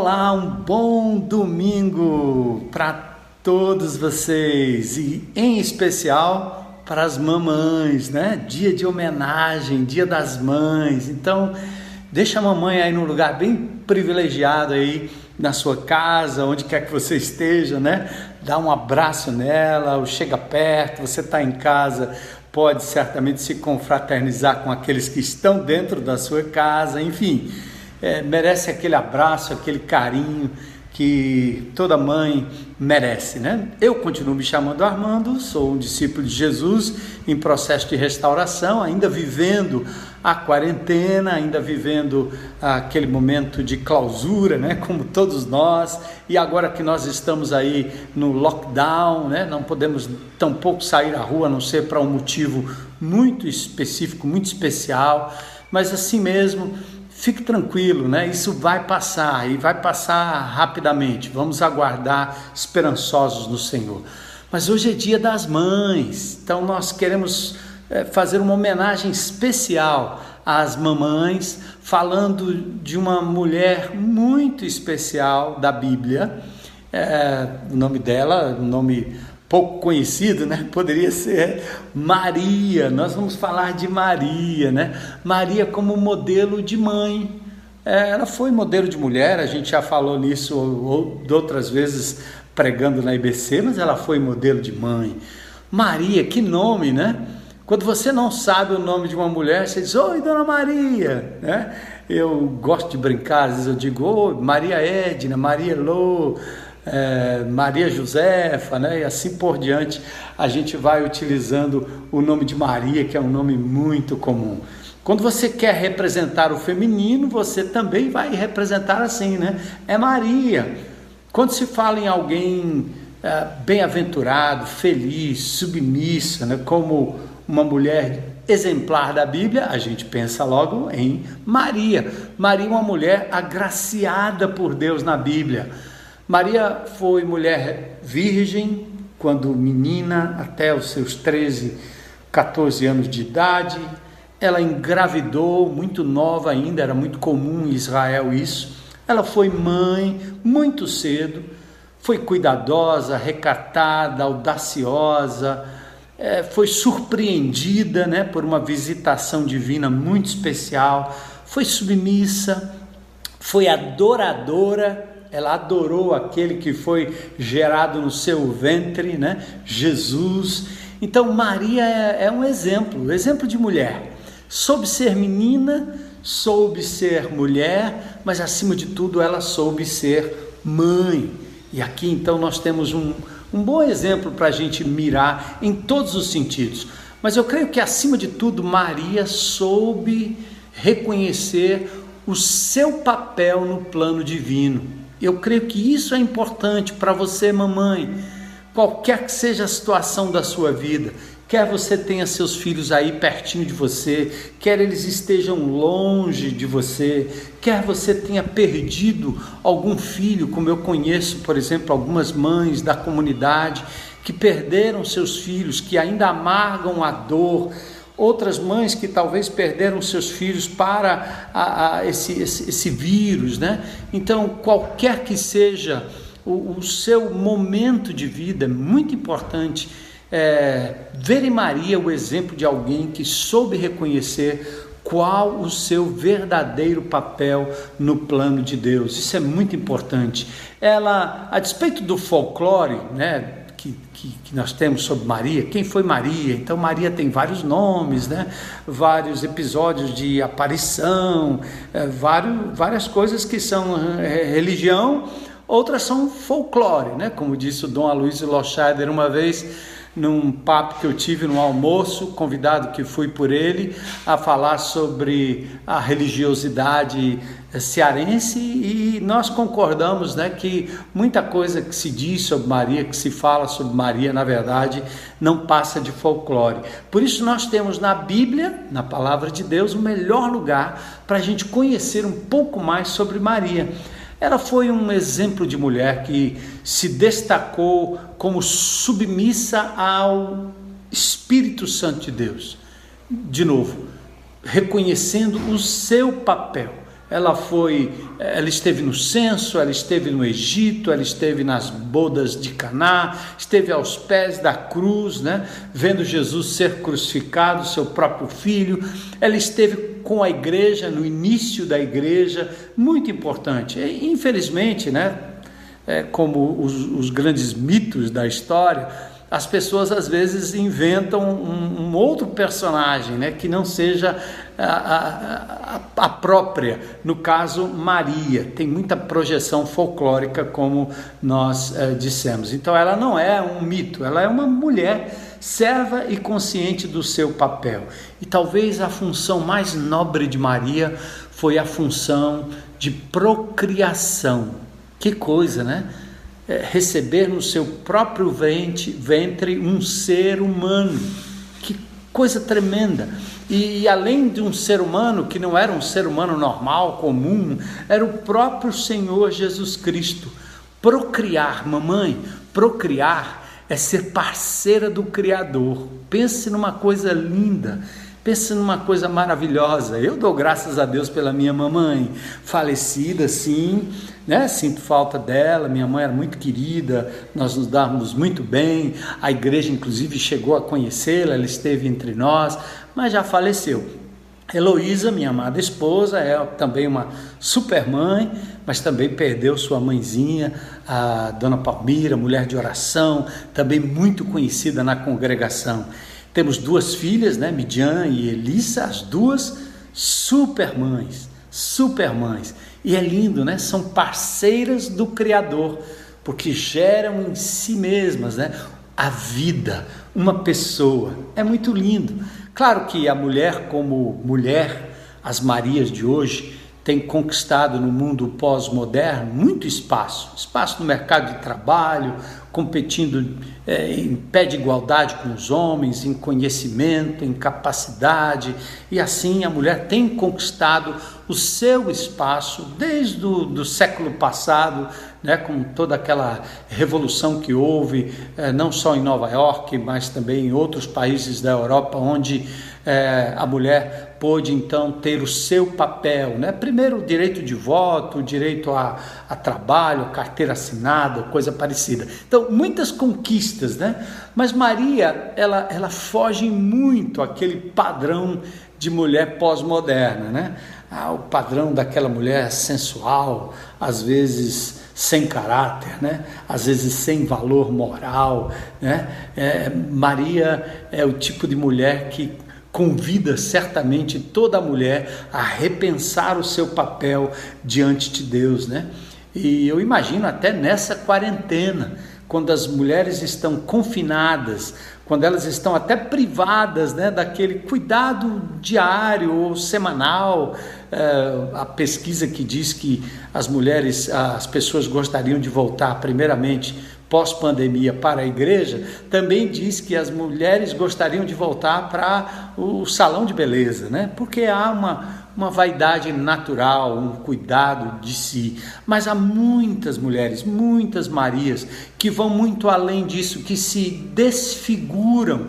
Olá, um bom domingo para todos vocês e em especial para as mamães, né? Dia de homenagem, Dia das Mães. Então, deixa a mamãe aí num lugar bem privilegiado aí na sua casa, onde quer que você esteja, né? Dá um abraço nela, chega perto, você está em casa, pode certamente se confraternizar com aqueles que estão dentro da sua casa, enfim é, merece aquele abraço, aquele carinho que toda mãe merece, né? Eu continuo me chamando Armando, sou um discípulo de Jesus em processo de restauração, ainda vivendo a quarentena, ainda vivendo aquele momento de clausura, né? Como todos nós, e agora que nós estamos aí no lockdown, né? Não podemos tampouco sair à rua, a não ser para um motivo muito específico, muito especial, mas assim mesmo Fique tranquilo, né? Isso vai passar e vai passar rapidamente. Vamos aguardar esperançosos no Senhor. Mas hoje é dia das mães, então nós queremos é, fazer uma homenagem especial às mamães, falando de uma mulher muito especial da Bíblia. É, o nome dela, o nome pouco conhecido, né? Poderia ser Maria. Nós vamos falar de Maria, né? Maria como modelo de mãe. É, ela foi modelo de mulher, a gente já falou nisso ou, outras vezes pregando na IBC, mas ela foi modelo de mãe. Maria, que nome, né? Quando você não sabe o nome de uma mulher, você diz, oi, dona Maria, né? Eu gosto de brincar, às vezes eu digo, oi, Maria Edna, Maria Lô, é, Maria Josefa, né? e assim por diante, a gente vai utilizando o nome de Maria, que é um nome muito comum. Quando você quer representar o feminino, você também vai representar assim, né? É Maria. Quando se fala em alguém é, bem-aventurado, feliz, submissa, né? como uma mulher exemplar da Bíblia, a gente pensa logo em Maria. Maria, é uma mulher agraciada por Deus na Bíblia. Maria foi mulher virgem quando menina, até os seus 13, 14 anos de idade. Ela engravidou muito nova ainda, era muito comum em Israel isso. Ela foi mãe muito cedo, foi cuidadosa, recatada, audaciosa, é, foi surpreendida né, por uma visitação divina muito especial, foi submissa, foi adoradora ela adorou aquele que foi gerado no seu ventre, né? Jesus. Então Maria é, é um exemplo, exemplo de mulher. Soube ser menina, soube ser mulher, mas acima de tudo ela soube ser mãe. E aqui então nós temos um, um bom exemplo para a gente mirar em todos os sentidos. Mas eu creio que acima de tudo Maria soube reconhecer o seu papel no plano divino. Eu creio que isso é importante para você, mamãe. Qualquer que seja a situação da sua vida, quer você tenha seus filhos aí pertinho de você, quer eles estejam longe de você, quer você tenha perdido algum filho, como eu conheço, por exemplo, algumas mães da comunidade que perderam seus filhos, que ainda amargam a dor outras mães que talvez perderam seus filhos para a, a esse, esse, esse, vírus, né? Então, qualquer que seja o, o seu momento de vida, é muito importante é, ver em Maria o exemplo de alguém que soube reconhecer qual o seu verdadeiro papel no plano de Deus. Isso é muito importante. Ela, a despeito do folclore, né, que, que, que, nós temos sobre Maria, quem foi Maria? Então, Maria tem vários nomes, né? vários episódios de aparição, é, vários, várias coisas que são é, religião, outras são folclore, né? como disse o Dom Aloysio Loscheider uma vez num papo que eu tive no almoço, convidado que fui por ele, a falar sobre a religiosidade cearense e nós concordamos né, que muita coisa que se diz sobre Maria, que se fala sobre Maria, na verdade, não passa de folclore. Por isso nós temos na Bíblia, na palavra de Deus, o melhor lugar para a gente conhecer um pouco mais sobre Maria. Ela foi um exemplo de mulher que se destacou como submissa ao Espírito Santo de Deus. De novo, reconhecendo o seu papel. ela foi, ela esteve no censo, ela esteve no Egito, ela esteve nas bodas de Caná, esteve aos pés da cruz, né, vendo Jesus ser crucificado, seu próprio filho. Ela esteve com a igreja no início da igreja, muito importante. E, infelizmente, né, é, como os, os grandes mitos da história, as pessoas às vezes inventam um, um outro personagem, né, que não seja a, a, a, própria. No caso, Maria tem muita projeção folclórica, como nós eh, dissemos. Então, ela não é um mito, ela é uma mulher serva e consciente do seu papel. E talvez a função mais nobre de Maria foi a função de procriação. Que coisa, né? é, receber no seu próprio ventre, um ser humano. Que coisa tremenda! E, além de um ser humano que não era um ser humano normal, comum, era o próprio Senhor Jesus Cristo. Procriar, mamãe, procriar é ser parceira do Criador. Pense numa coisa linda. Pense numa coisa maravilhosa. Eu dou graças a Deus pela minha mamãe, falecida, sim, né? Sinto falta dela. Minha mãe era muito querida, nós nos dávamos muito bem. A igreja, inclusive, chegou a conhecê-la, ela esteve entre nós, mas já faleceu. Heloísa, minha amada esposa, é também uma super mãe, mas também perdeu sua mãezinha, a dona Palmira, mulher de oração, também muito conhecida na congregação. Temos duas filhas, né, Midian e Elissa, as duas super mães, super mães. E é lindo, né? São parceiras do Criador, porque geram em si mesmas, né, a vida, uma pessoa. É muito lindo. Claro que a mulher como mulher, as Marias de hoje, tem conquistado no mundo pós-moderno muito espaço, espaço no mercado de trabalho, competindo é, em pé de igualdade com os homens, em conhecimento, em capacidade, e assim a mulher tem conquistado o seu espaço desde o do século passado, né, com toda aquela revolução que houve, é, não só em Nova York, mas também em outros países da Europa, onde é, a mulher pôde então ter o seu papel, né? Primeiro o direito de voto, o direito a, a trabalho, carteira assinada, coisa parecida. Então muitas conquistas, né? Mas Maria ela ela foge muito aquele padrão de mulher pós-moderna, né? Ah, o padrão daquela mulher sensual, às vezes sem caráter, né? às vezes sem valor moral. Né? É, Maria é o tipo de mulher que convida certamente toda mulher a repensar o seu papel diante de Deus, né? E eu imagino até nessa quarentena, quando as mulheres estão confinadas, quando elas estão até privadas né, daquele cuidado diário ou semanal, é, a pesquisa que diz que as mulheres, as pessoas gostariam de voltar primeiramente pós-pandemia para a igreja, também diz que as mulheres gostariam de voltar para o salão de beleza, né? Porque há uma, uma vaidade natural, um cuidado de si. Mas há muitas mulheres, muitas Marias, que vão muito além disso, que se desfiguram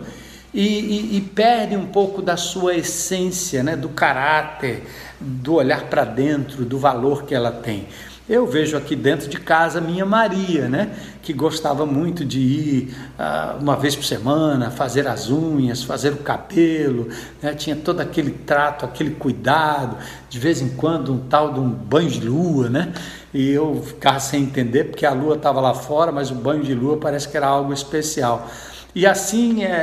e, e, e perdem um pouco da sua essência, né? do caráter, do olhar para dentro, do valor que ela tem. Eu vejo aqui dentro de casa minha Maria, né? Que gostava muito de ir uh, uma vez por semana, fazer as unhas, fazer o cabelo, né? tinha todo aquele trato, aquele cuidado, de vez em quando um tal de um banho de lua, né? E eu ficava sem entender porque a lua estava lá fora, mas o banho de lua parece que era algo especial. E assim é, é,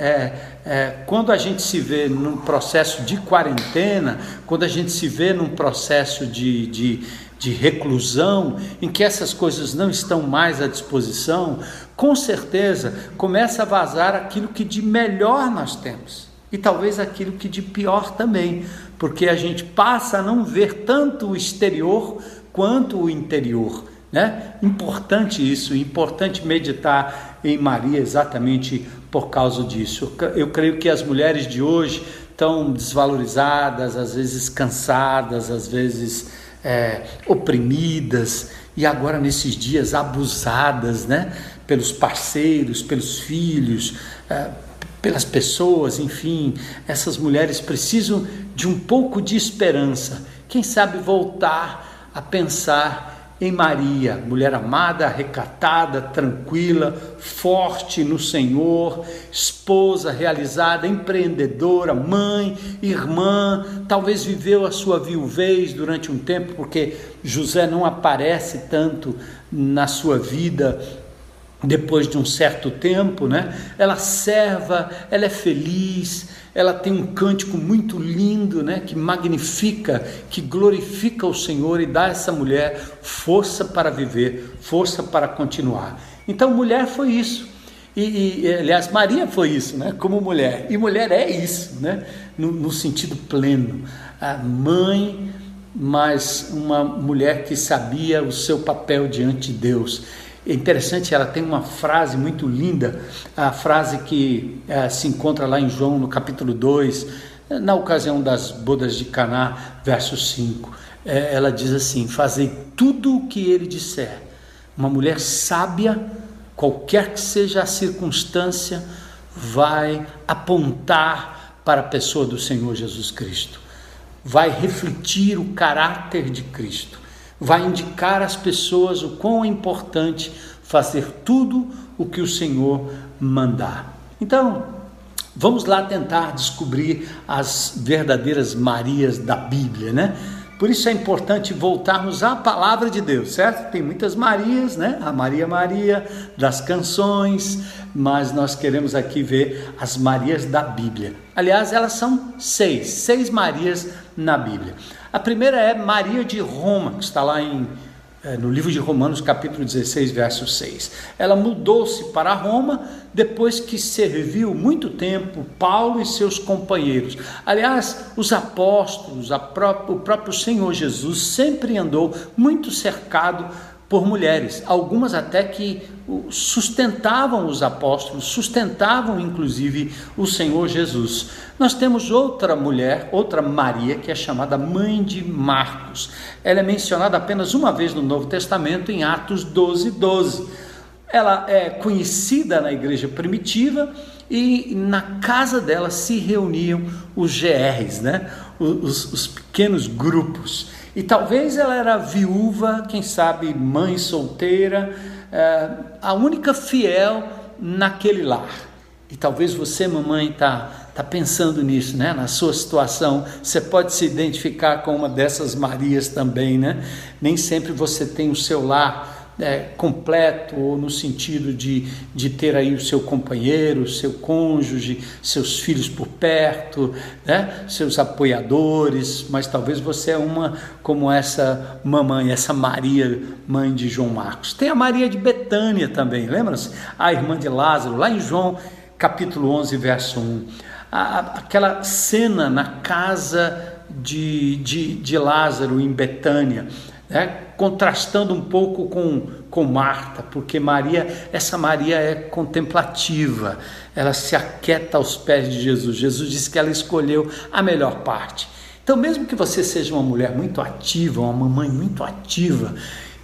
é, é, quando a gente se vê num processo de quarentena, quando a gente se vê num processo de, de de reclusão, em que essas coisas não estão mais à disposição, com certeza começa a vazar aquilo que de melhor nós temos e talvez aquilo que de pior também, porque a gente passa a não ver tanto o exterior quanto o interior. Né? Importante isso, importante meditar em Maria exatamente por causa disso. Eu creio que as mulheres de hoje estão desvalorizadas, às vezes cansadas, às vezes é, oprimidas e agora nesses dias abusadas, né? Pelos parceiros, pelos filhos, é, pelas pessoas, enfim, essas mulheres precisam de um pouco de esperança quem sabe voltar a pensar em Maria, mulher amada, recatada, tranquila, forte no Senhor, esposa realizada, empreendedora, mãe, irmã, talvez viveu a sua viuvez durante um tempo, porque José não aparece tanto na sua vida depois de um certo tempo, né? Ela serva, ela é feliz, ela tem um cântico muito lindo, né? Que magnifica, que glorifica o Senhor e dá a essa mulher força para viver, força para continuar. Então, mulher foi isso. E, e aliás, Maria foi isso, né? Como mulher. E mulher é isso, né? No, no sentido pleno. A mãe, mas uma mulher que sabia o seu papel diante de Deus é interessante, ela tem uma frase muito linda, a frase que é, se encontra lá em João, no capítulo 2, na ocasião das bodas de Caná, verso 5. É, ela diz assim: Fazei tudo o que ele disser. Uma mulher sábia, qualquer que seja a circunstância, vai apontar para a pessoa do Senhor Jesus Cristo, vai refletir o caráter de Cristo vai indicar às pessoas o quão é importante fazer tudo o que o Senhor mandar. Então, vamos lá tentar descobrir as verdadeiras Marias da Bíblia, né? Por isso é importante voltarmos à palavra de Deus, certo? Tem muitas Marias, né? A Maria Maria das canções, mas nós queremos aqui ver as Marias da Bíblia. Aliás, elas são seis, seis Marias na Bíblia. A primeira é Maria de Roma, que está lá em, é, no livro de Romanos, capítulo 16, verso 6. Ela mudou-se para Roma depois que serviu muito tempo Paulo e seus companheiros. Aliás, os apóstolos, o próprio Senhor Jesus sempre andou muito cercado por mulheres, algumas até que sustentavam os apóstolos, sustentavam inclusive o Senhor Jesus. Nós temos outra mulher, outra Maria, que é chamada mãe de Marcos. Ela é mencionada apenas uma vez no Novo Testamento, em Atos 12, 12. Ela é conhecida na igreja primitiva e na casa dela se reuniam os GRs, né? os, os pequenos grupos. E talvez ela era viúva, quem sabe mãe solteira, é, a única fiel naquele lar. E talvez você, mamãe, está tá pensando nisso, né? Na sua situação, você pode se identificar com uma dessas Marias também, né? Nem sempre você tem o seu lar é, completo, ou no sentido de, de ter aí o seu companheiro, seu cônjuge, seus filhos por perto, né? seus apoiadores, mas talvez você é uma como essa mamãe, essa Maria, mãe de João Marcos. Tem a Maria de Betânia também, lembra-se? A irmã de Lázaro, lá em João capítulo 11, verso 1. A, aquela cena na casa de, de, de Lázaro em Betânia né? contrastando um pouco com, com Marta, porque Maria, essa Maria é contemplativa, ela se aquieta aos pés de Jesus. Jesus disse que ela escolheu a melhor parte. Então, mesmo que você seja uma mulher muito ativa, uma mamãe muito ativa,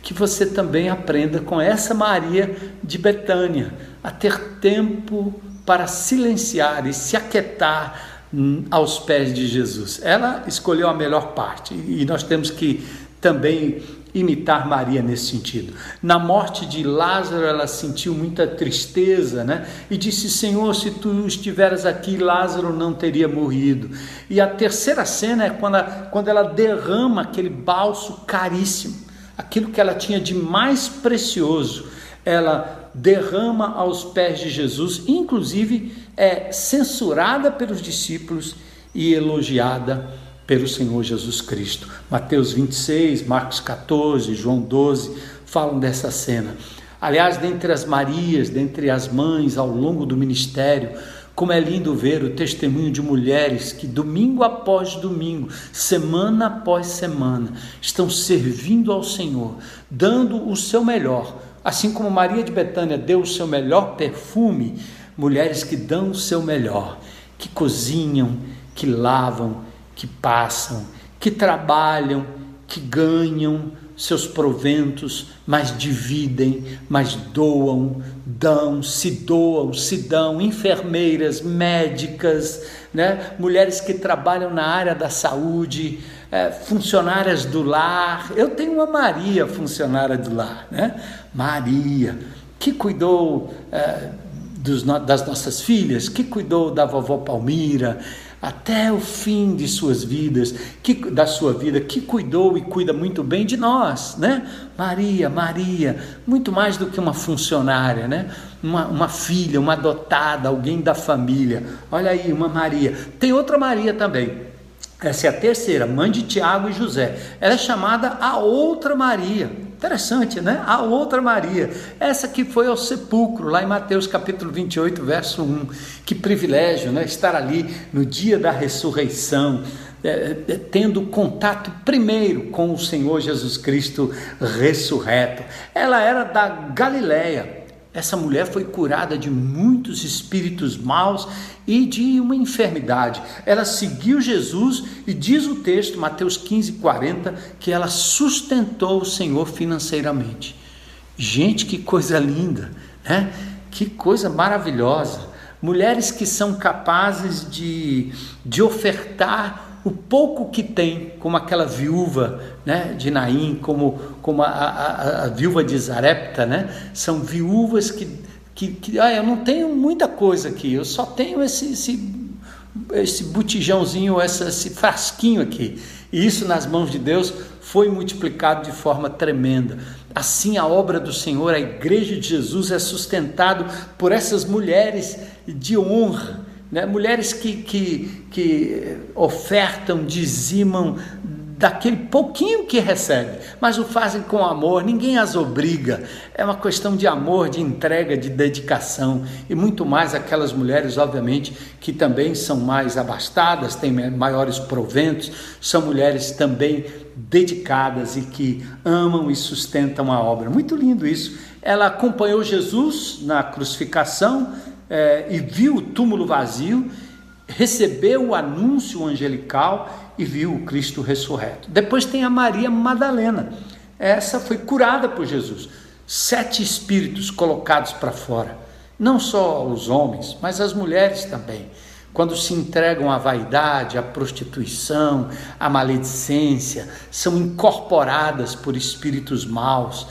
que você também aprenda com essa Maria de Betânia a ter tempo para silenciar e se aquietar hum, aos pés de Jesus. Ela escolheu a melhor parte e nós temos que também imitar Maria nesse sentido. Na morte de Lázaro, ela sentiu muita tristeza, né? E disse: Senhor, se tu estiveras aqui, Lázaro não teria morrido. E a terceira cena é quando, ela, quando ela derrama aquele balso caríssimo, aquilo que ela tinha de mais precioso, ela derrama aos pés de Jesus, inclusive é censurada pelos discípulos e elogiada pelo Senhor Jesus Cristo. Mateus 26, Marcos 14, João 12 falam dessa cena. Aliás, dentre as Marias, dentre as mães ao longo do ministério, como é lindo ver o testemunho de mulheres que domingo após domingo, semana após semana, estão servindo ao Senhor, dando o seu melhor. Assim como Maria de Betânia deu o seu melhor perfume, mulheres que dão o seu melhor, que cozinham, que lavam, que passam, que trabalham, que ganham seus proventos, mas dividem, mas doam, dão, se doam, se dão, enfermeiras, médicas, né? mulheres que trabalham na área da saúde, é, funcionárias do lar. Eu tenho uma Maria, funcionária do lar, né? Maria, que cuidou é, dos, das nossas filhas, que cuidou da vovó Palmira, até o fim de suas vidas, que, da sua vida, que cuidou e cuida muito bem de nós, né? Maria, Maria, muito mais do que uma funcionária, né? Uma, uma filha, uma adotada, alguém da família. Olha aí, uma Maria. Tem outra Maria também. Essa é a terceira, mãe de Tiago e José. Ela é chamada a outra Maria. Interessante, né? A outra Maria, essa que foi ao sepulcro, lá em Mateus capítulo 28, verso 1. Que privilégio, né? Estar ali no dia da ressurreição, é, é, tendo contato primeiro com o Senhor Jesus Cristo ressurreto. Ela era da Galileia essa mulher foi curada de muitos espíritos maus e de uma enfermidade. Ela seguiu Jesus e diz o texto, Mateus 15, 40, que ela sustentou o Senhor financeiramente. Gente, que coisa linda, né? Que coisa maravilhosa. Mulheres que são capazes de, de ofertar o pouco que tem, como aquela viúva né, de Naim, como, como a, a, a viúva de Zarepta, né, são viúvas que, que, que ah, eu não tenho muita coisa aqui, eu só tenho esse, esse, esse botijãozinho, esse frasquinho aqui. E isso nas mãos de Deus foi multiplicado de forma tremenda. Assim a obra do Senhor, a igreja de Jesus é sustentado por essas mulheres de honra, né? mulheres que, que, que ofertam, dizimam daquele pouquinho que recebe, mas o fazem com amor, ninguém as obriga. É uma questão de amor, de entrega, de dedicação e muito mais aquelas mulheres, obviamente, que também são mais abastadas, têm maiores proventos, são mulheres também dedicadas e que amam e sustentam a obra. Muito lindo isso. Ela acompanhou Jesus na crucificação, é, e viu o túmulo vazio, recebeu o anúncio angelical e viu o Cristo ressurreto. Depois tem a Maria Madalena. Essa foi curada por Jesus. Sete espíritos colocados para fora. Não só os homens, mas as mulheres também. Quando se entregam à vaidade, à prostituição, à maledicência, são incorporadas por espíritos maus,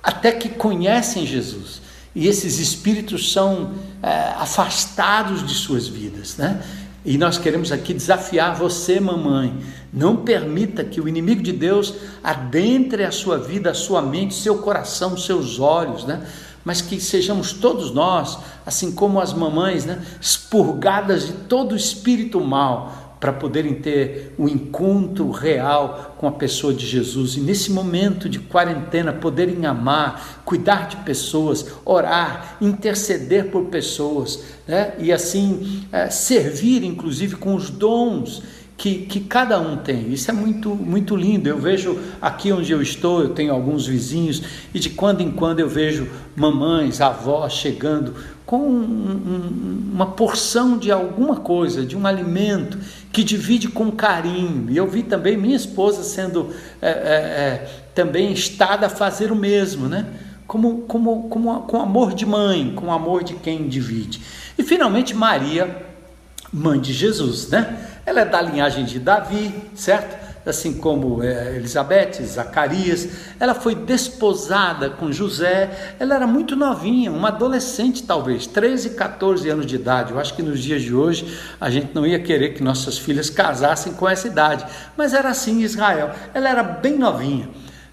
até que conhecem Jesus e esses espíritos são é, afastados de suas vidas, né? E nós queremos aqui desafiar você, mamãe. Não permita que o inimigo de Deus adentre a sua vida, a sua mente, seu coração, seus olhos, né? Mas que sejamos todos nós, assim como as mamães, né? expurgadas de todo espírito mal, para poderem ter o um encontro real com a pessoa de Jesus e nesse momento de quarentena poderem amar, cuidar de pessoas, orar, interceder por pessoas, né? e assim é, servir, inclusive, com os dons que, que cada um tem. Isso é muito, muito lindo. Eu vejo aqui onde eu estou, eu tenho alguns vizinhos, e de quando em quando eu vejo mamães, avós chegando com um, um, uma porção de alguma coisa, de um alimento, que divide com carinho. E eu vi também minha esposa sendo é, é, é, também estada a fazer o mesmo, né? Como, como, como, com amor de mãe, com amor de quem divide. E finalmente Maria, mãe de Jesus, né? Ela é da linhagem de Davi, certo? Assim como é, Elizabeth, Zacarias, ela foi desposada com José, ela era muito novinha, uma adolescente talvez, 13, 14 anos de idade. Eu acho que nos dias de hoje a gente não ia querer que nossas filhas casassem com essa idade, mas era assim em Israel. Ela era bem novinha.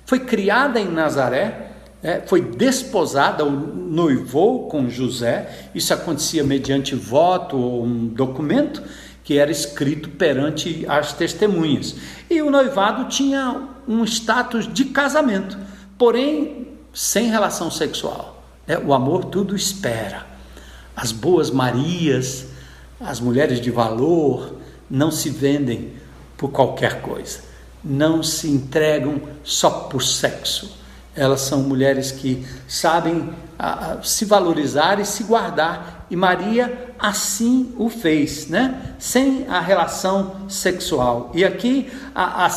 Foi criada em Nazaré, é, foi desposada, noivou com José, isso acontecia mediante voto ou um documento, que era escrito perante as testemunhas. E o noivado tinha um status de casamento, porém sem relação sexual. É, o amor tudo espera. As boas Marias, as mulheres de valor, não se vendem por qualquer coisa, não se entregam só por sexo. Elas são mulheres que sabem a, a, se valorizar e se guardar. E Maria assim o fez, né? Sem a relação sexual. E aqui, a,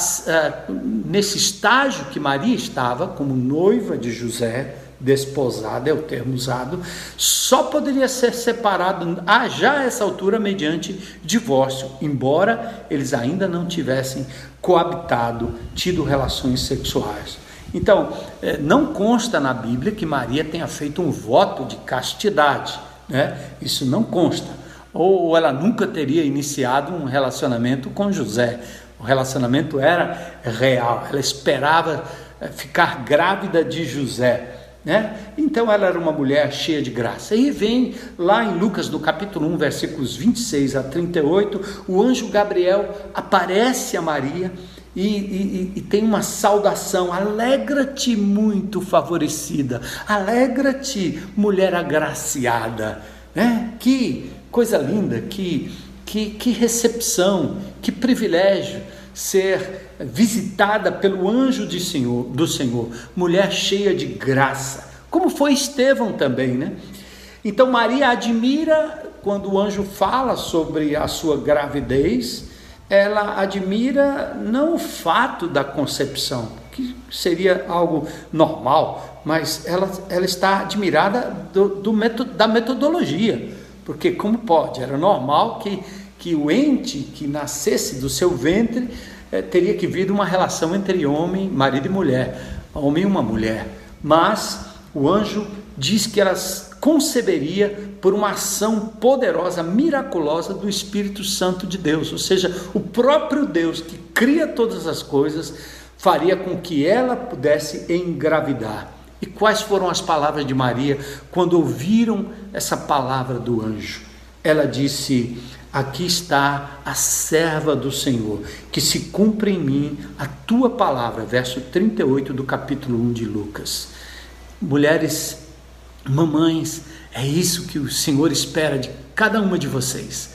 nesse estágio que Maria estava, como noiva de José, desposada é o termo usado, só poderia ser separado a já essa altura mediante divórcio, embora eles ainda não tivessem coabitado, tido relações sexuais. Então, eh, não consta na Bíblia que Maria tenha feito um voto de castidade, né? Isso não consta. Ou ela nunca teria iniciado um relacionamento com José. O relacionamento era real. Ela esperava eh, ficar grávida de José. Né? Então ela era uma mulher cheia de graça. E vem lá em Lucas, no capítulo 1, versículos 26 a 38, o anjo Gabriel aparece a Maria e, e, e tem uma saudação: alegra-te, muito favorecida, alegra-te, mulher agraciada. Né? Que coisa linda, que, que, que recepção, que privilégio ser visitada pelo anjo de Senhor, do Senhor, mulher cheia de graça, como foi Estevão também, né? Então Maria admira quando o anjo fala sobre a sua gravidez, ela admira não o fato da concepção, que seria algo normal, mas ela, ela está admirada do, do da metodologia, porque como pode? Era normal que que o ente que nascesse do seu ventre é, teria que vir uma relação entre homem, marido e mulher, homem e uma mulher. Mas o anjo diz que elas conceberia por uma ação poderosa, miraculosa do Espírito Santo de Deus, ou seja, o próprio Deus que cria todas as coisas faria com que ela pudesse engravidar. E quais foram as palavras de Maria quando ouviram essa palavra do anjo? Ela disse: Aqui está a serva do Senhor, que se cumpre em mim a tua palavra. Verso 38 do capítulo 1 de Lucas. Mulheres, mamães, é isso que o Senhor espera de cada uma de vocês.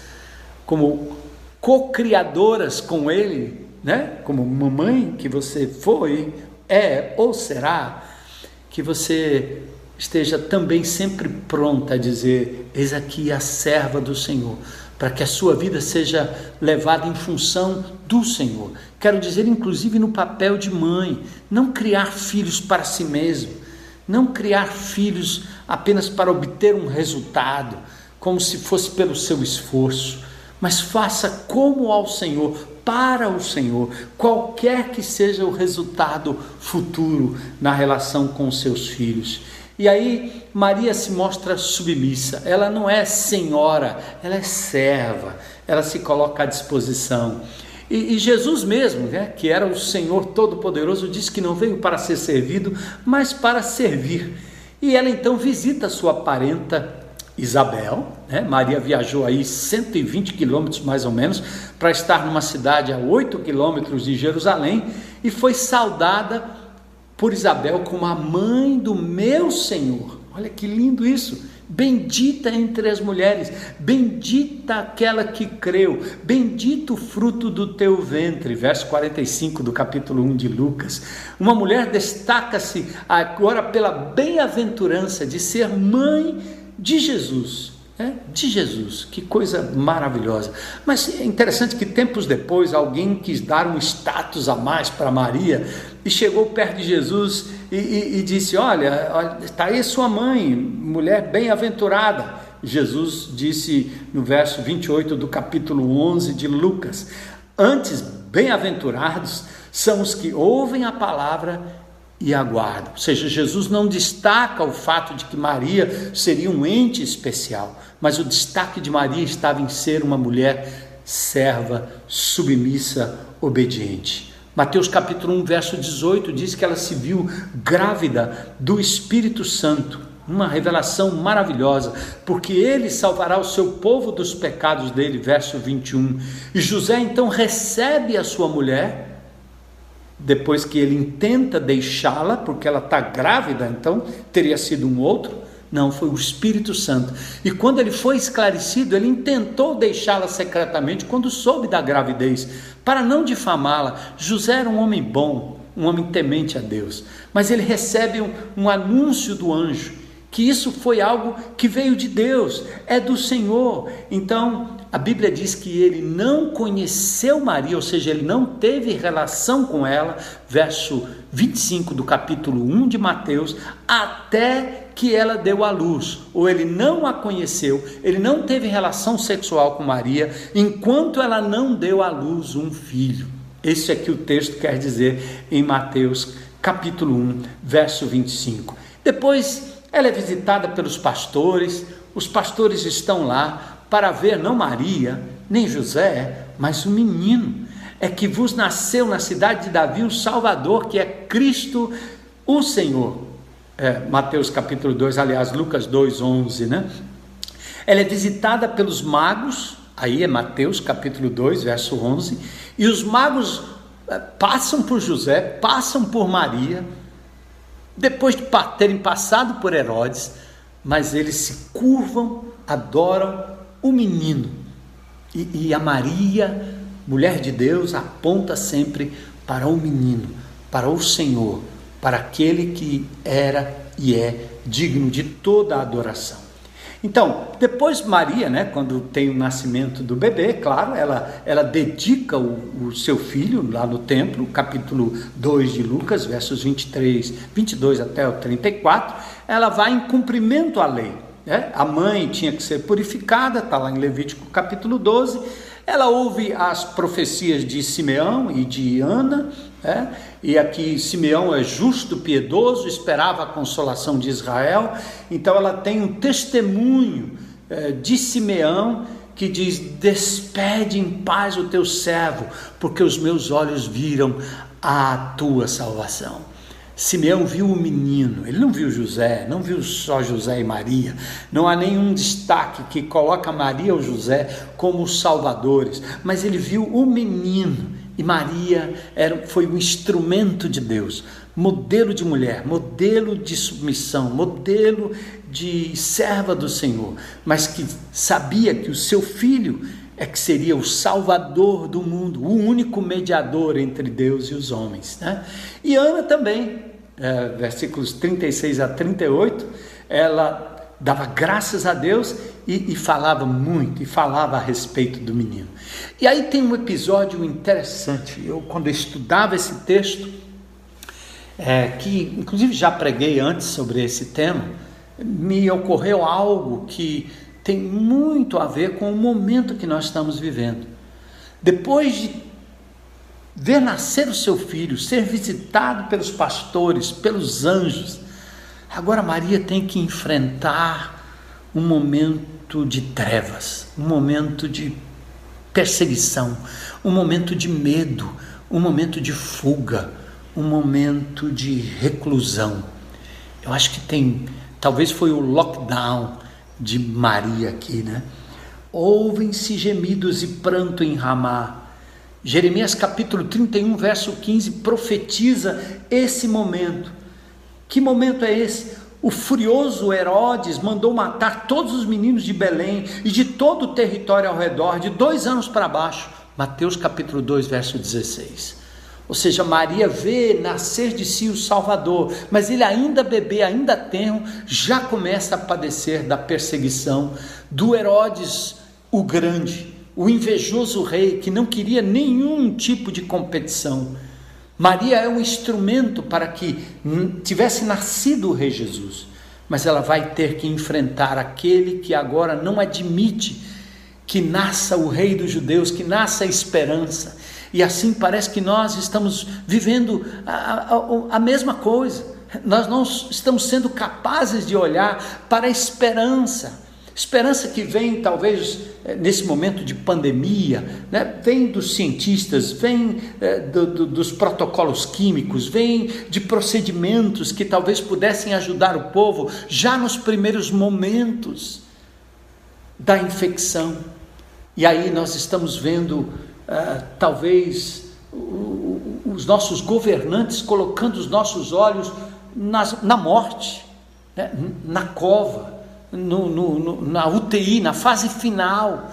Como co-criadoras com Ele, né? como mamãe que você foi, é ou será, que você esteja também sempre pronta a dizer: Eis aqui a serva do Senhor para que a sua vida seja levada em função do Senhor. Quero dizer, inclusive, no papel de mãe, não criar filhos para si mesmo, não criar filhos apenas para obter um resultado, como se fosse pelo seu esforço, mas faça como ao Senhor, para o Senhor, qualquer que seja o resultado futuro na relação com seus filhos. E aí Maria se mostra submissa, ela não é senhora, ela é serva, ela se coloca à disposição. E, e Jesus mesmo, né, que era o Senhor Todo-Poderoso, disse que não veio para ser servido, mas para servir. E ela então visita sua parenta Isabel, né? Maria viajou aí 120 quilômetros mais ou menos para estar numa cidade a 8 quilômetros de Jerusalém e foi saudada por Isabel como a mãe do meu Senhor. Olha que lindo isso. Bendita entre as mulheres, bendita aquela que creu, bendito o fruto do teu ventre. Verso 45 do capítulo 1 de Lucas. Uma mulher destaca-se agora pela bem-aventurança de ser mãe de Jesus. É, de Jesus, que coisa maravilhosa. Mas é interessante que tempos depois alguém quis dar um status a mais para Maria e chegou perto de Jesus e, e, e disse: Olha, está aí sua mãe, mulher bem-aventurada. Jesus disse no verso 28 do capítulo 11 de Lucas: Antes, bem-aventurados são os que ouvem a palavra e aguardam. Ou seja, Jesus não destaca o fato de que Maria seria um ente especial, mas o destaque de Maria estava em ser uma mulher serva, submissa, obediente. Mateus capítulo 1, verso 18 diz que ela se viu grávida do Espírito Santo, uma revelação maravilhosa, porque ele salvará o seu povo dos pecados dele, verso 21. E José então recebe a sua mulher depois que ele intenta deixá-la, porque ela está grávida, então teria sido um outro. Não, foi o Espírito Santo. E quando ele foi esclarecido, ele intentou deixá-la secretamente quando soube da gravidez, para não difamá-la. José era um homem bom, um homem temente a Deus, mas ele recebe um, um anúncio do anjo que isso foi algo que veio de Deus, é do Senhor. Então, a Bíblia diz que ele não conheceu Maria, ou seja, ele não teve relação com ela, verso 25 do capítulo 1 de Mateus, até que ela deu à luz, ou ele não a conheceu, ele não teve relação sexual com Maria, enquanto ela não deu à luz um filho. Isso é que o texto quer dizer em Mateus capítulo 1, verso 25. Depois ela é visitada pelos pastores, os pastores estão lá para ver não Maria, nem José, mas o menino. É que vos nasceu na cidade de Davi o Salvador, que é Cristo o Senhor. É, Mateus capítulo 2, aliás, Lucas 2, 11, né? Ela é visitada pelos magos, aí é Mateus capítulo 2, verso 11, e os magos é, passam por José, passam por Maria, depois de terem passado por Herodes, mas eles se curvam, adoram o menino. E, e, a Maria, mulher de Deus, aponta sempre para o menino, para o Senhor, para aquele que era e é digno de toda a adoração. Então, depois Maria, né, quando tem o nascimento do bebê, claro, ela, ela dedica o, o seu filho lá no templo, capítulo 2 de Lucas, versos 23, 22 até o 34, ela vai em cumprimento à lei. Né? A mãe tinha que ser purificada, está lá em Levítico capítulo 12. Ela ouve as profecias de Simeão e de Ana, é? E aqui Simeão é justo, piedoso, esperava a consolação de Israel. Então ela tem um testemunho é, de Simeão que diz: Despede em paz o teu servo, porque os meus olhos viram a tua salvação. Simeão viu o menino, ele não viu José, não viu só José e Maria. Não há nenhum destaque que coloca Maria ou José como salvadores, mas ele viu o menino e Maria era, foi um instrumento de Deus, modelo de mulher, modelo de submissão, modelo de serva do Senhor, mas que sabia que o seu filho é que seria o salvador do mundo, o único mediador entre Deus e os homens. Né? E Ana também, é, versículos 36 a 38, ela dava graças a Deus e, e, falava muito, e falava a respeito do menino. E aí tem um episódio interessante. Eu, quando eu estudava esse texto, é, que inclusive já preguei antes sobre esse tema, me ocorreu algo que tem muito a ver com o momento que nós estamos vivendo. Depois de ver nascer o seu filho, ser visitado pelos pastores, pelos anjos, Agora Maria tem que enfrentar um momento de trevas, um momento de perseguição, um momento de medo, um momento de fuga, um momento de reclusão. Eu acho que tem, talvez foi o lockdown de Maria aqui, né? Ouvem-se gemidos e pranto em Ramá. Jeremias capítulo 31, verso 15 profetiza esse momento que momento é esse? O furioso Herodes mandou matar todos os meninos de Belém e de todo o território ao redor, de dois anos para baixo. Mateus capítulo 2, verso 16. Ou seja, Maria vê nascer de si o Salvador, mas ele ainda bebê, ainda tenro, já começa a padecer da perseguição do Herodes o Grande, o invejoso rei que não queria nenhum tipo de competição. Maria é um instrumento para que tivesse nascido o Rei Jesus, mas ela vai ter que enfrentar aquele que agora não admite que nasça o Rei dos Judeus, que nasça a esperança. E assim parece que nós estamos vivendo a, a, a mesma coisa. Nós não estamos sendo capazes de olhar para a esperança Esperança que vem, talvez, eh, nesse momento de pandemia, né? vem dos cientistas, vem é, do, do, dos protocolos químicos, vem de procedimentos que talvez pudessem ajudar o povo já nos primeiros momentos da infecção. E aí nós estamos vendo, uh, talvez, os nossos governantes colocando os nossos olhos nas, na morte, né? na cova no, no, no, na UTI, na fase final.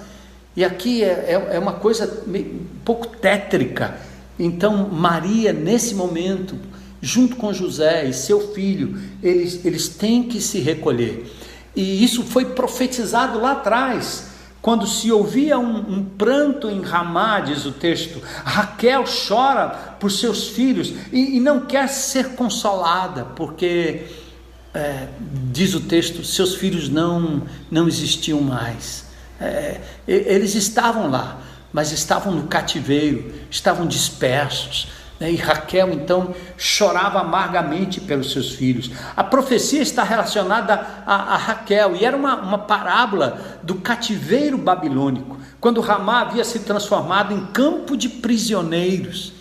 E aqui é, é, é uma coisa um pouco tétrica. Então, Maria, nesse momento, junto com José e seu filho, eles, eles têm que se recolher. E isso foi profetizado lá atrás, quando se ouvia um, um, pranto em Ramá, diz o texto, Raquel chora por seus filhos e, e não quer ser consolada, porque, é, diz o texto, seus filhos não, não existiam mais. É, eles estavam lá, mas estavam no cativeiro, estavam dispersos. Né? E Raquel então chorava amargamente pelos seus filhos. A profecia está relacionada a, a Raquel e era uma, uma parábola do cativeiro babilônico, quando Ramá havia se transformado em campo de prisioneiros.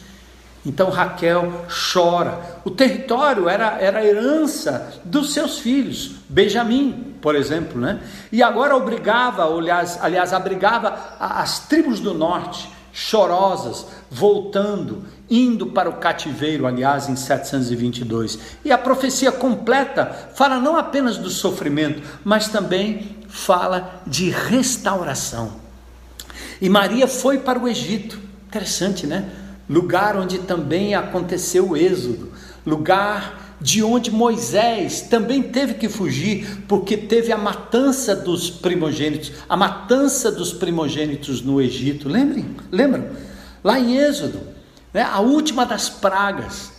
Então Raquel chora. O território era, era a herança dos seus filhos, Benjamim, por exemplo, né? E agora obrigava, aliás, aliás abrigava as tribos do norte, chorosas, voltando, indo para o cativeiro, aliás, em 722. E a profecia completa fala não apenas do sofrimento, mas também fala de restauração. E Maria foi para o Egito. Interessante, né? Lugar onde também aconteceu o êxodo, lugar de onde Moisés também teve que fugir, porque teve a matança dos primogênitos, a matança dos primogênitos no Egito. Lembrem? Lembram? Lá em Êxodo, né, a última das pragas.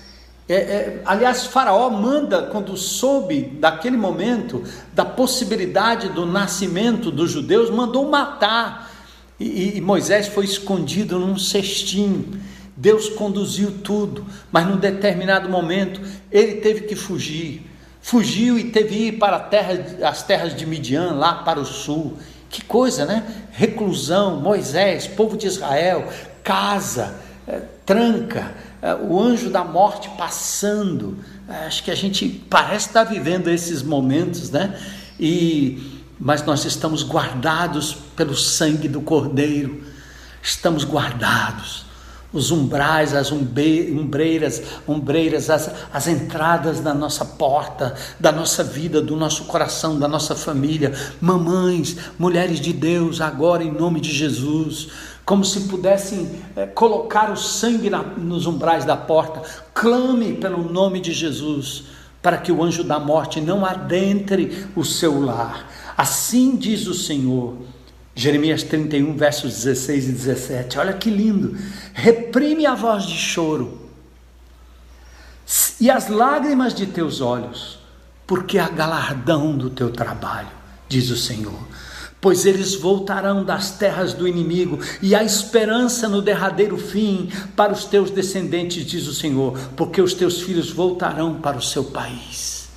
É, é, aliás, Faraó manda, quando soube daquele momento, da possibilidade do nascimento dos judeus, mandou matar. E, e Moisés foi escondido num cestinho. Deus conduziu tudo, mas num determinado momento ele teve que fugir. Fugiu e teve que ir para terra, as terras de Midian, lá para o sul. Que coisa, né? Reclusão, Moisés, povo de Israel, casa, é, tranca, é, o anjo da morte passando. É, acho que a gente parece estar vivendo esses momentos, né? E mas nós estamos guardados pelo sangue do Cordeiro. Estamos guardados os umbrais, as umbreiras, umbreiras, as, as entradas da nossa porta, da nossa vida, do nosso coração, da nossa família. Mamães, mulheres de Deus, agora em nome de Jesus, como se pudessem é, colocar o sangue na, nos umbrais da porta, clame pelo nome de Jesus, para que o anjo da morte não adentre o seu lar. Assim diz o Senhor Jeremias 31, versos 16 e 17. Olha que lindo. Reprime a voz de choro e as lágrimas de teus olhos, porque há galardão do teu trabalho, diz o Senhor. Pois eles voltarão das terras do inimigo, e há esperança no derradeiro fim para os teus descendentes, diz o Senhor, porque os teus filhos voltarão para o seu país.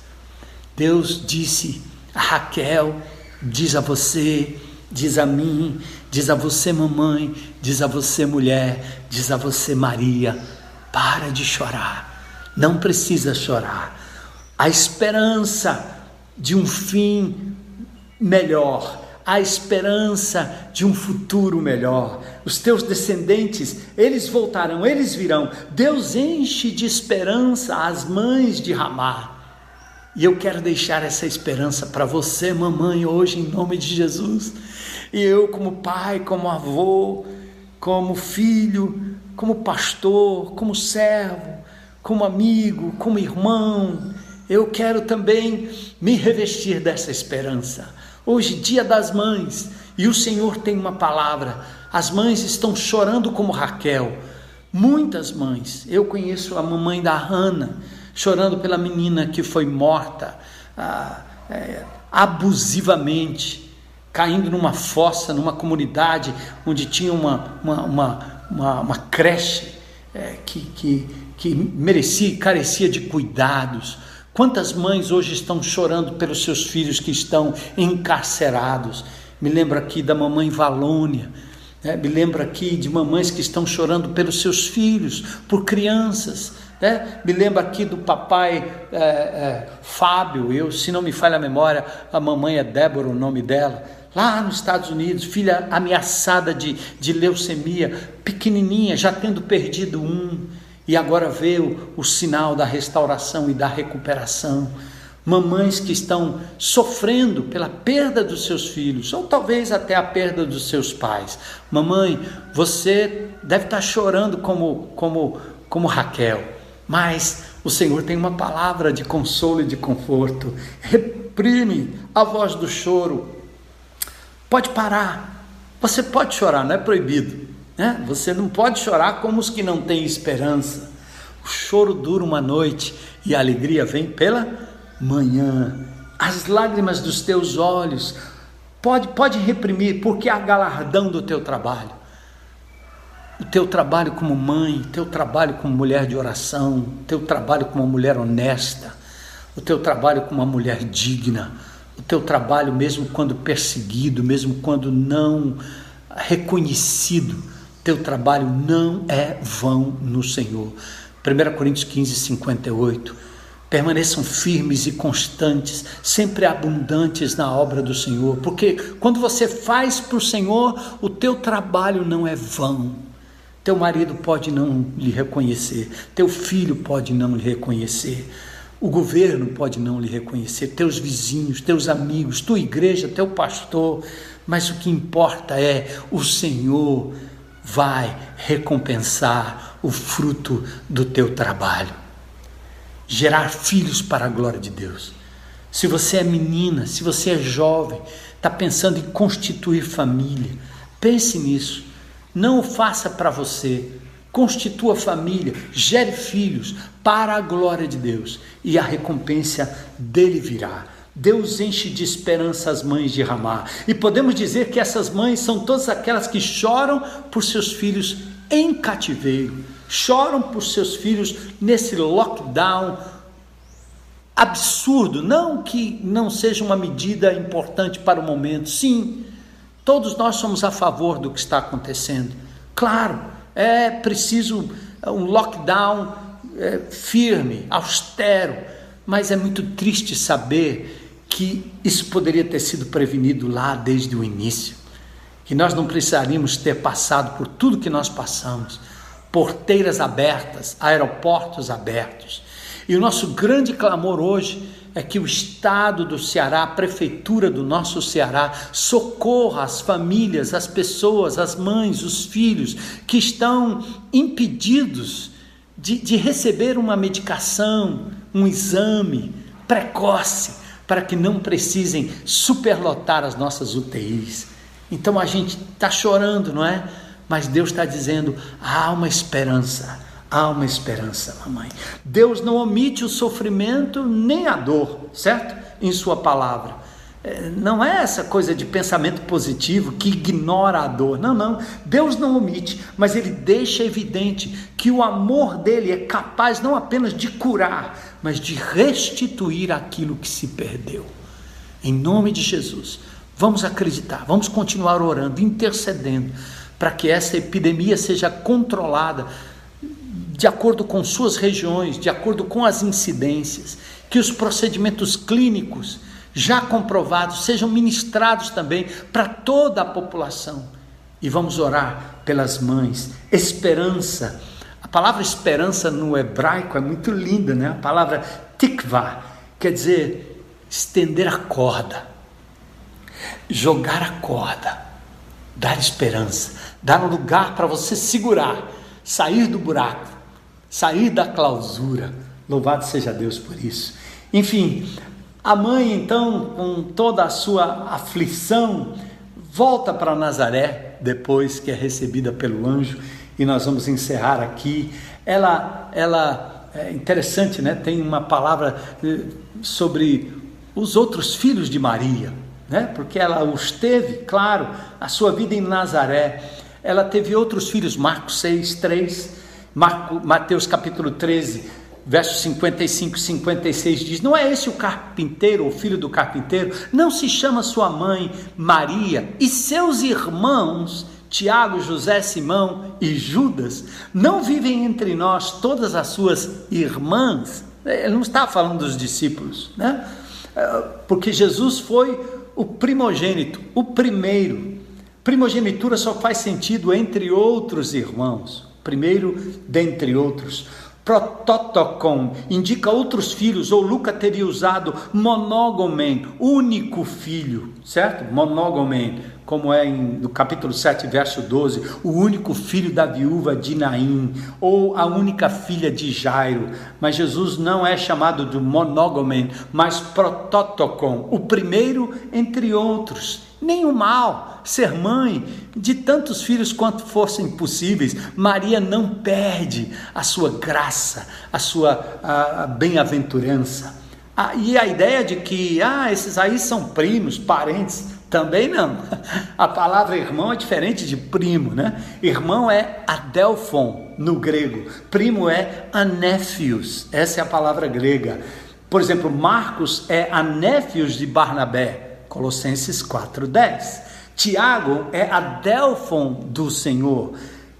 Deus disse a Raquel, diz a você, diz a mim, diz a você, mamãe, diz a você, mulher, diz a você, Maria: para de chorar, não precisa chorar. A esperança de um fim melhor, a esperança de um futuro melhor. Os teus descendentes, eles voltarão, eles virão. Deus enche de esperança as mães de Ramá. E eu quero deixar essa esperança para você, mamãe, hoje, em nome de Jesus. E eu, como pai, como avô, como filho, como pastor, como servo, como amigo, como irmão, eu quero também me revestir dessa esperança. Hoje, dia das mães, e o Senhor tem uma palavra. As mães estão chorando como Raquel. Muitas mães. Eu conheço a mamãe da Hannah, chorando pela menina que foi morta ah, é, abusivamente caindo numa fossa, numa comunidade onde tinha uma, uma, uma, uma, uma creche é, que, que, que merecia e carecia de cuidados. Quantas mães hoje estão chorando pelos seus filhos que estão encarcerados? Me lembro aqui da mamãe Valônia, né? me lembro aqui de mamães que estão chorando pelos seus filhos, por crianças. Né? Me lembro aqui do papai é, é, Fábio, eu, se não me falha a memória, a mamãe é Débora, o nome dela lá nos Estados Unidos, filha ameaçada de, de leucemia, pequenininha, já tendo perdido um, e agora vê o, o sinal da restauração e da recuperação. Mamães que estão sofrendo pela perda dos seus filhos, ou talvez até a perda dos seus pais. Mamãe, você deve estar chorando como, como, como Raquel, mas O Senhor tem uma palavra de consolo e de conforto. Reprime a voz do choro. Pode parar. Você pode chorar, não é proibido. Né? Você não pode chorar como os que não têm esperança. O choro dura uma noite e a alegria vem pela manhã. As lágrimas dos teus olhos pode, pode reprimir, porque há galardão do teu trabalho o teu trabalho como mãe, teu trabalho como mulher de oração, teu trabalho como uma mulher honesta, o teu trabalho como uma mulher digna, o teu trabalho mesmo quando perseguido, mesmo quando não reconhecido, teu trabalho não é vão no Senhor. 1 Coríntios 15, 58. Permaneçam firmes e constantes, sempre abundantes na obra do Senhor, porque quando você faz para o Senhor, o teu trabalho não é vão. Teu marido pode não lhe reconhecer, teu filho pode não lhe reconhecer, o governo pode não lhe reconhecer, teus vizinhos, teus amigos, tua igreja, teu pastor, mas o que importa é o Senhor vai recompensar o fruto do teu trabalho. Gerar filhos para a glória de Deus. Se você é menina, se você é jovem, está pensando em constituir família, pense nisso. Não o faça para você. Constitua família, gere filhos para a glória de Deus e a recompensa dele virá. Deus enche de esperança as mães de Ramá. E podemos dizer que essas mães são todas aquelas que choram por seus filhos em cativeiro, choram por seus filhos nesse lockdown absurdo. Não que não seja uma medida importante para o momento, sim, Todos nós somos a favor do que está acontecendo. Claro, é preciso um lockdown é, firme, austero, mas é muito triste saber que isso poderia ter sido prevenido lá desde o início. Que nós não precisaríamos ter passado por tudo que nós passamos porteiras abertas, aeroportos abertos. E o nosso grande clamor hoje é que o Estado do Ceará, a Prefeitura do nosso Ceará, socorra as famílias, as pessoas, as mães, os filhos que estão impedidos de, de receber uma medicação, um exame precoce, para que não precisem superlotar as nossas UTIs. Então a gente está chorando, não é? Mas Deus está dizendo: há uma esperança há uma esperança, mamãe. Deus não omite o sofrimento nem a dor, certo? Em Sua palavra. É, não é essa coisa de pensamento positivo que ignora a dor. Não, não. Deus não omite, mas Ele deixa evidente que o amor dele é capaz não apenas de curar, mas de restituir aquilo que se perdeu. Em nome de Jesus, vamos acreditar, vamos continuar orando, intercedendo, para que essa epidemia seja controlada de acordo com suas regiões, de acordo com as incidências, que os procedimentos clínicos já comprovados sejam ministrados também para toda a população. E vamos orar pelas mães. Esperança. A palavra esperança no hebraico é muito linda, né? A palavra tikva quer dizer estender a corda, jogar a corda, dar esperança, dar um lugar para você segurar, sair do buraco sair da clausura. Louvado seja Deus por isso. Enfim, a mãe, então, com toda a sua aflição, volta para Nazaré depois que é recebida pelo anjo e nós vamos encerrar aqui. Ela, ela é interessante, né? Tem uma palavra eh, sobre os outros filhos de Maria, né? Porque ela os teve, claro, a sua vida em Nazaré. Ela teve outros filhos, Marcos 6, 3 Mateus capítulo 13, versos 55 e 56 diz: Não é esse o carpinteiro, o filho do carpinteiro? Não se chama sua mãe Maria e seus irmãos Tiago, José, Simão e Judas? Não vivem entre nós todas as suas irmãs? Ele não está falando dos discípulos, né? É, porque Jesus foi o primogênito, o primeiro. Primogenitura só faz sentido entre outros irmãos primeiro dentre outros. Prototocon indica outros filhos, ou Lucas teria usado monógomen, único filho, certo? Monógomen, como é em, no capítulo 7, verso 12, o único filho da viúva de Naim, ou a única filha de Jairo. Mas Jesus não é chamado de monógomen, mas prototocon, o primeiro entre outros. Nem o mal ser mãe de tantos filhos quanto fossem possíveis. Maria não perde a sua graça, a sua bem-aventurança. Ah, e a ideia de que ah, esses aí são primos, parentes, também não. A palavra irmão é diferente de primo, né? Irmão é adelphon no grego, primo é anéfios, essa é a palavra grega. Por exemplo, Marcos é anéfios de Barnabé, Colossenses 4:10. Tiago é adelphon do Senhor.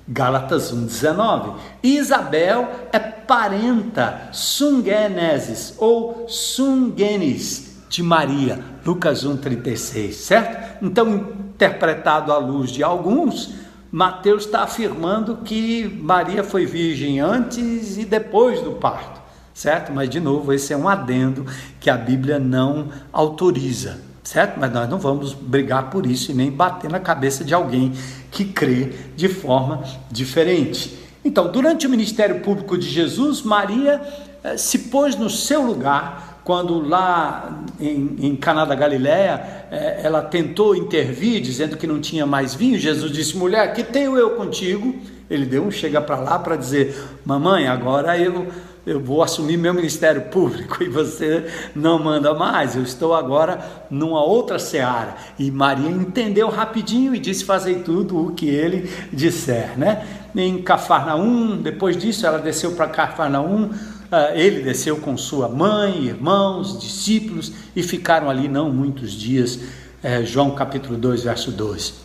Gálatas 1,19. Isabel é parenta sungenesis ou sungenes de Maria, Lucas 1,36, certo? Então, interpretado à luz de alguns, Mateus está afirmando que Maria foi virgem antes e depois do parto, certo? Mas, de novo, esse é um adendo que a Bíblia não autoriza, certo? Mas nós não vamos brigar por isso e nem bater na cabeça de alguém que crê de forma diferente. Então, durante o ministério público de Jesus, Maria eh, se pôs no seu lugar quando lá em, em Caná da Galiléia eh, ela tentou intervir, dizendo que não tinha mais vinho. Jesus disse: Mulher, que tenho eu contigo? Ele deu um chega para lá para dizer: Mamãe, agora eu eu vou assumir meu ministério público e você não manda mais, eu estou agora numa outra seara. E Maria entendeu rapidinho e disse fazer tudo o que ele disser, né? Em Cafarnaum, depois disso ela desceu para Cafarnaum, ah, ele desceu com sua mãe, irmãos, discípulos e ficaram ali não muitos dias. É, João capítulo 2, verso 2.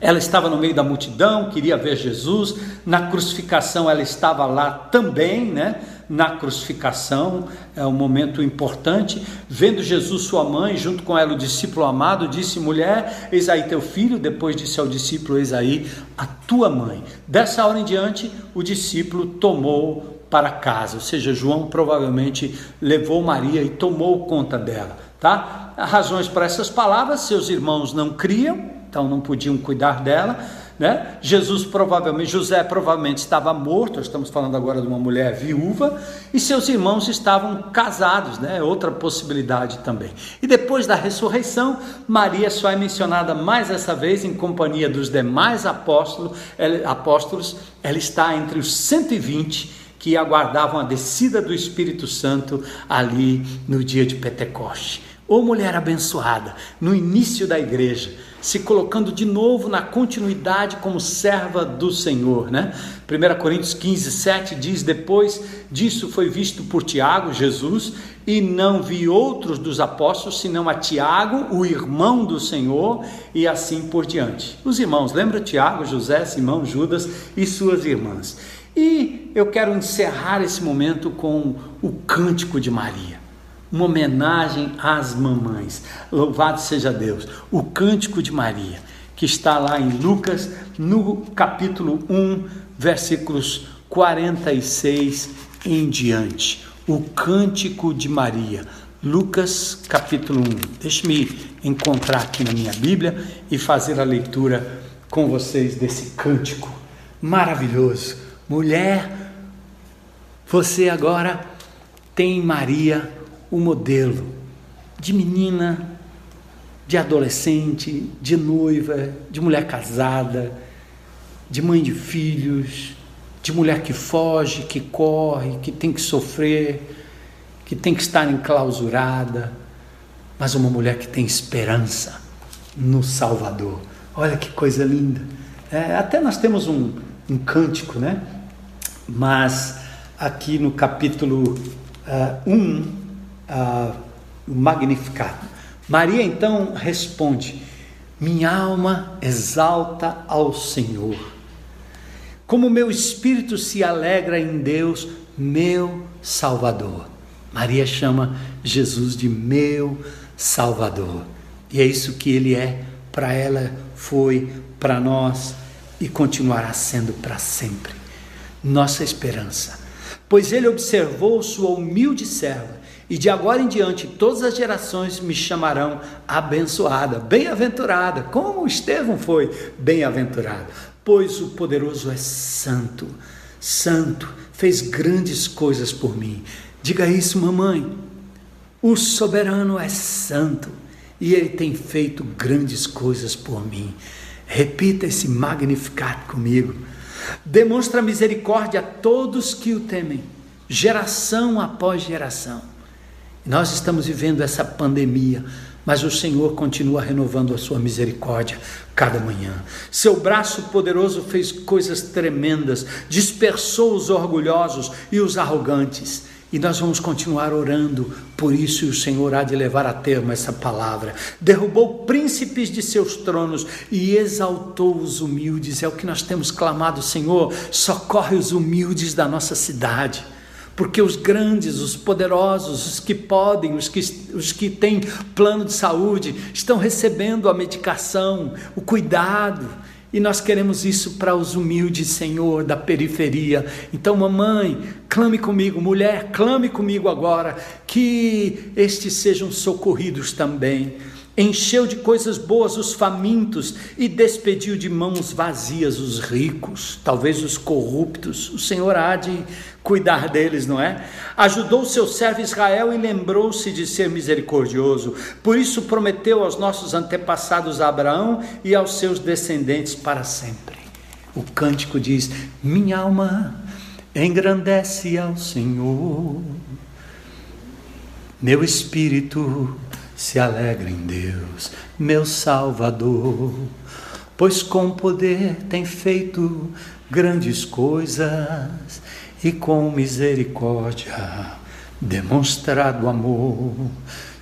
Ela estava no meio da multidão, queria ver Jesus. Na crucificação ela estava lá também, né? Na crucificação é um momento importante. Vendo Jesus, sua mãe, junto com ela o discípulo amado, disse: Mulher, eis aí teu filho. Depois disse ao discípulo: Eis aí a tua mãe. Dessa hora em diante, o discípulo tomou para casa, ou seja, João provavelmente levou Maria e tomou conta dela, tá? Razões para essas palavras: seus irmãos não criam, então não podiam cuidar dela. Né? Jesus provavelmente, José provavelmente estava morto, estamos falando agora de uma mulher viúva, e seus irmãos estavam casados, né? outra possibilidade também. E depois da ressurreição, Maria só é mencionada mais essa vez em companhia dos demais apóstolos, ela, apóstolos, ela está entre os 120 que aguardavam a descida do Espírito Santo ali no dia de Pentecoste. Ô mulher abençoada, no início da igreja, se colocando de novo na continuidade como serva do Senhor, né? 1 Coríntios 15, 7 diz: Depois disso foi visto por Tiago, Jesus, e não vi outros dos apóstolos, senão a Tiago, o irmão do Senhor, e assim por diante. Os irmãos, lembra Tiago, José, Simão, Judas e suas irmãs. E eu quero encerrar esse momento com o cântico de Maria uma homenagem às mamães. Louvado seja Deus. O Cântico de Maria, que está lá em Lucas, no capítulo 1, versículos 46 em diante. O Cântico de Maria. Lucas capítulo 1. Deixe-me encontrar aqui na minha Bíblia e fazer a leitura com vocês desse cântico maravilhoso. Mulher, você agora tem Maria o modelo de menina, de adolescente, de noiva, de mulher casada, de mãe de filhos, de mulher que foge, que corre, que tem que sofrer, que tem que estar enclausurada, mas uma mulher que tem esperança no Salvador. Olha que coisa linda. É, até nós temos um, um cântico, né? Mas aqui no capítulo 1, uh, um, ah, magnificado. Maria então responde: Minha alma exalta ao Senhor. Como meu espírito se alegra em Deus, meu Salvador. Maria chama Jesus de meu Salvador. E é isso que ele é para ela, foi para nós e continuará sendo para sempre. Nossa esperança. Pois ele observou sua humilde serva E de agora em diante, todas as gerações me chamarão abençoada, bem-aventurada, como Estevão foi bem-aventurado, pois o poderoso é santo, santo, fez grandes coisas por mim. Diga isso, mamãe. O soberano é santo e ele tem feito grandes coisas por mim. Repita esse magnificado comigo. Demonstra misericórdia a todos que o temem, geração após geração. Nós estamos vivendo essa pandemia, mas o Senhor continua renovando a sua misericórdia cada manhã. Seu braço poderoso fez coisas tremendas, dispersou os orgulhosos e os arrogantes e nós vamos continuar orando por isso, o Senhor há de levar a termo essa palavra. Derrubou príncipes de seus tronos e exaltou os humildes. É o que nós temos clamado, Senhor. Socorre os humildes da nossa cidade. Porque os grandes, os poderosos, os que podem, os que, os que têm plano de saúde, estão recebendo a medicação, o cuidado, e nós queremos isso para os humildes, Senhor, da periferia. Então, mamãe, clame comigo, mulher, clame comigo agora, que estes sejam socorridos também encheu de coisas boas os famintos e despediu de mãos vazias os ricos, talvez os corruptos. O Senhor há de cuidar deles, não é? Ajudou seu servo Israel e lembrou-se de ser misericordioso. Por isso prometeu aos nossos antepassados Abraão e aos seus descendentes para sempre. O cântico diz: Minha alma engrandece ao Senhor. Meu espírito se alegra em Deus, meu Salvador, pois com poder tem feito grandes coisas e com misericórdia demonstrado amor.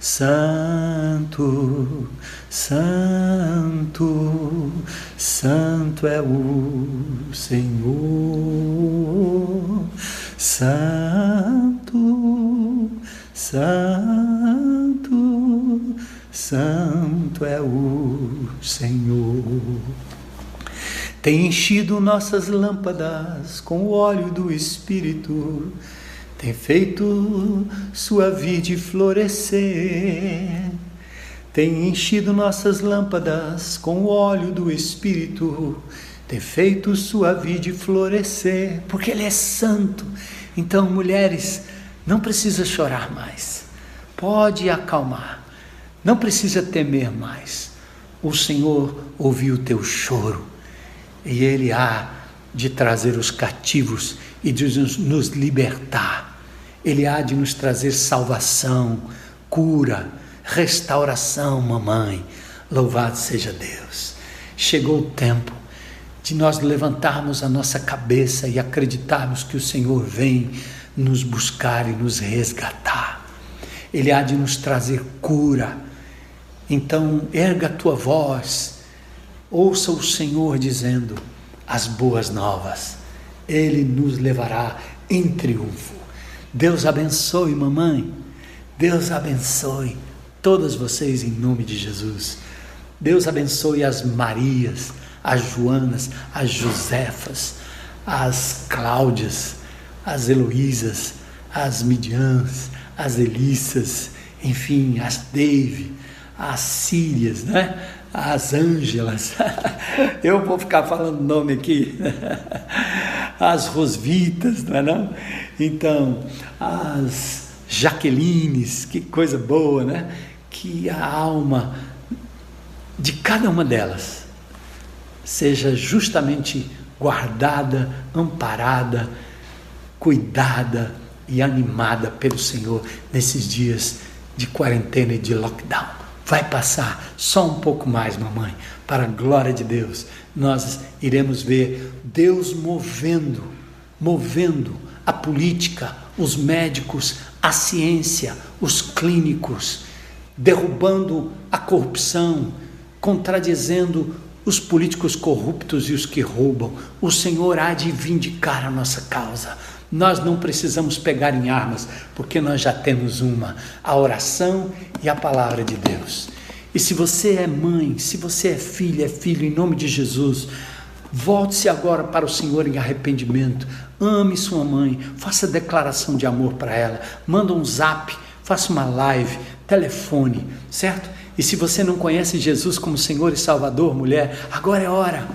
Santo, Santo, Santo é o Senhor. Santo, Santo, Santo é o Senhor. Tem enchido nossas lâmpadas com o óleo do Espírito, tem feito sua vide florescer. Tem enchido nossas lâmpadas com o óleo do Espírito, tem feito sua vide florescer, porque Ele é santo. Então, mulheres, não precisa chorar mais. Pode acalmar. Não precisa temer mais. O Senhor ouviu o teu choro e Ele há de trazer os cativos e de nos libertar. Ele há de nos trazer salvação, cura, restauração, mamãe. Louvado seja Deus. Chegou o tempo de nós levantarmos a nossa cabeça e acreditarmos que o Senhor vem nos buscar e nos resgatar. Ele há de nos trazer cura. Então, erga a tua voz, ouça o Senhor dizendo as boas novas. Ele nos levará em triunfo. Deus abençoe, mamãe. Deus abençoe todas vocês em nome de Jesus. Deus abençoe as Marias, as Joanas, as Josefas, as Cláudias as Heloísas, as Midians, as Elissas, enfim, as Dave, as Sírias, né? as Ângelas, eu vou ficar falando nome aqui, as Rosvitas, não é não? Então, as Jaquelines, que coisa boa, né? Que a alma de cada uma delas seja justamente guardada, amparada, cuidada e animada pelo Senhor nesses dias de quarentena e de lockdown. Vai passar só um pouco mais, mamãe, para a glória de Deus. Nós iremos ver Deus movendo, movendo a política, os médicos, a ciência, os clínicos, derrubando a corrupção, contradizendo os políticos corruptos e os que roubam. O Senhor há de vindicar a nossa causa. Nós não precisamos pegar em armas, porque nós já temos uma: a oração e a palavra de Deus. E se você é mãe, se você é filha, é filho, em nome de Jesus, volte-se agora para o Senhor em arrependimento. Ame sua mãe, faça declaração de amor para ela, manda um zap faça uma live, telefone, certo? E se você não conhece Jesus como Senhor e Salvador, mulher, agora é hora.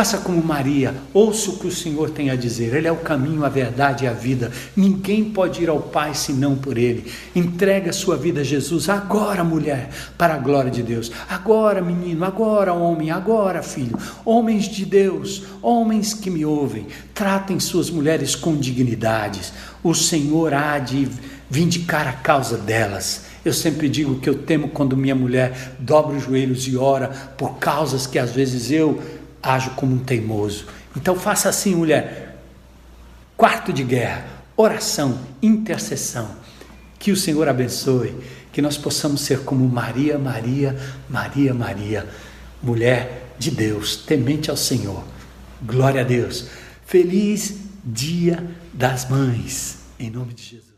Faça como Maria, ouça o que o Senhor tem a dizer. Ele é o caminho, a verdade e a vida. Ninguém pode ir ao Pai senão por Ele. Entrega a sua vida a Jesus agora, mulher, para a glória de Deus. Agora, menino, agora, homem, agora, filho. Homens de Deus, homens que me ouvem, tratem suas mulheres com dignidades. O Senhor há de vindicar a causa delas. Eu sempre digo que eu temo quando minha mulher dobra os joelhos e ora por causas que às vezes eu ajo como um teimoso. Então faça assim, mulher. Quarto de guerra, oração, intercessão. Que o Senhor abençoe, que nós possamos ser como Maria, Maria, Maria, Maria, mulher de Deus, temente ao Senhor. Glória a Deus. Feliz Dia das Mães, em nome de Jesus.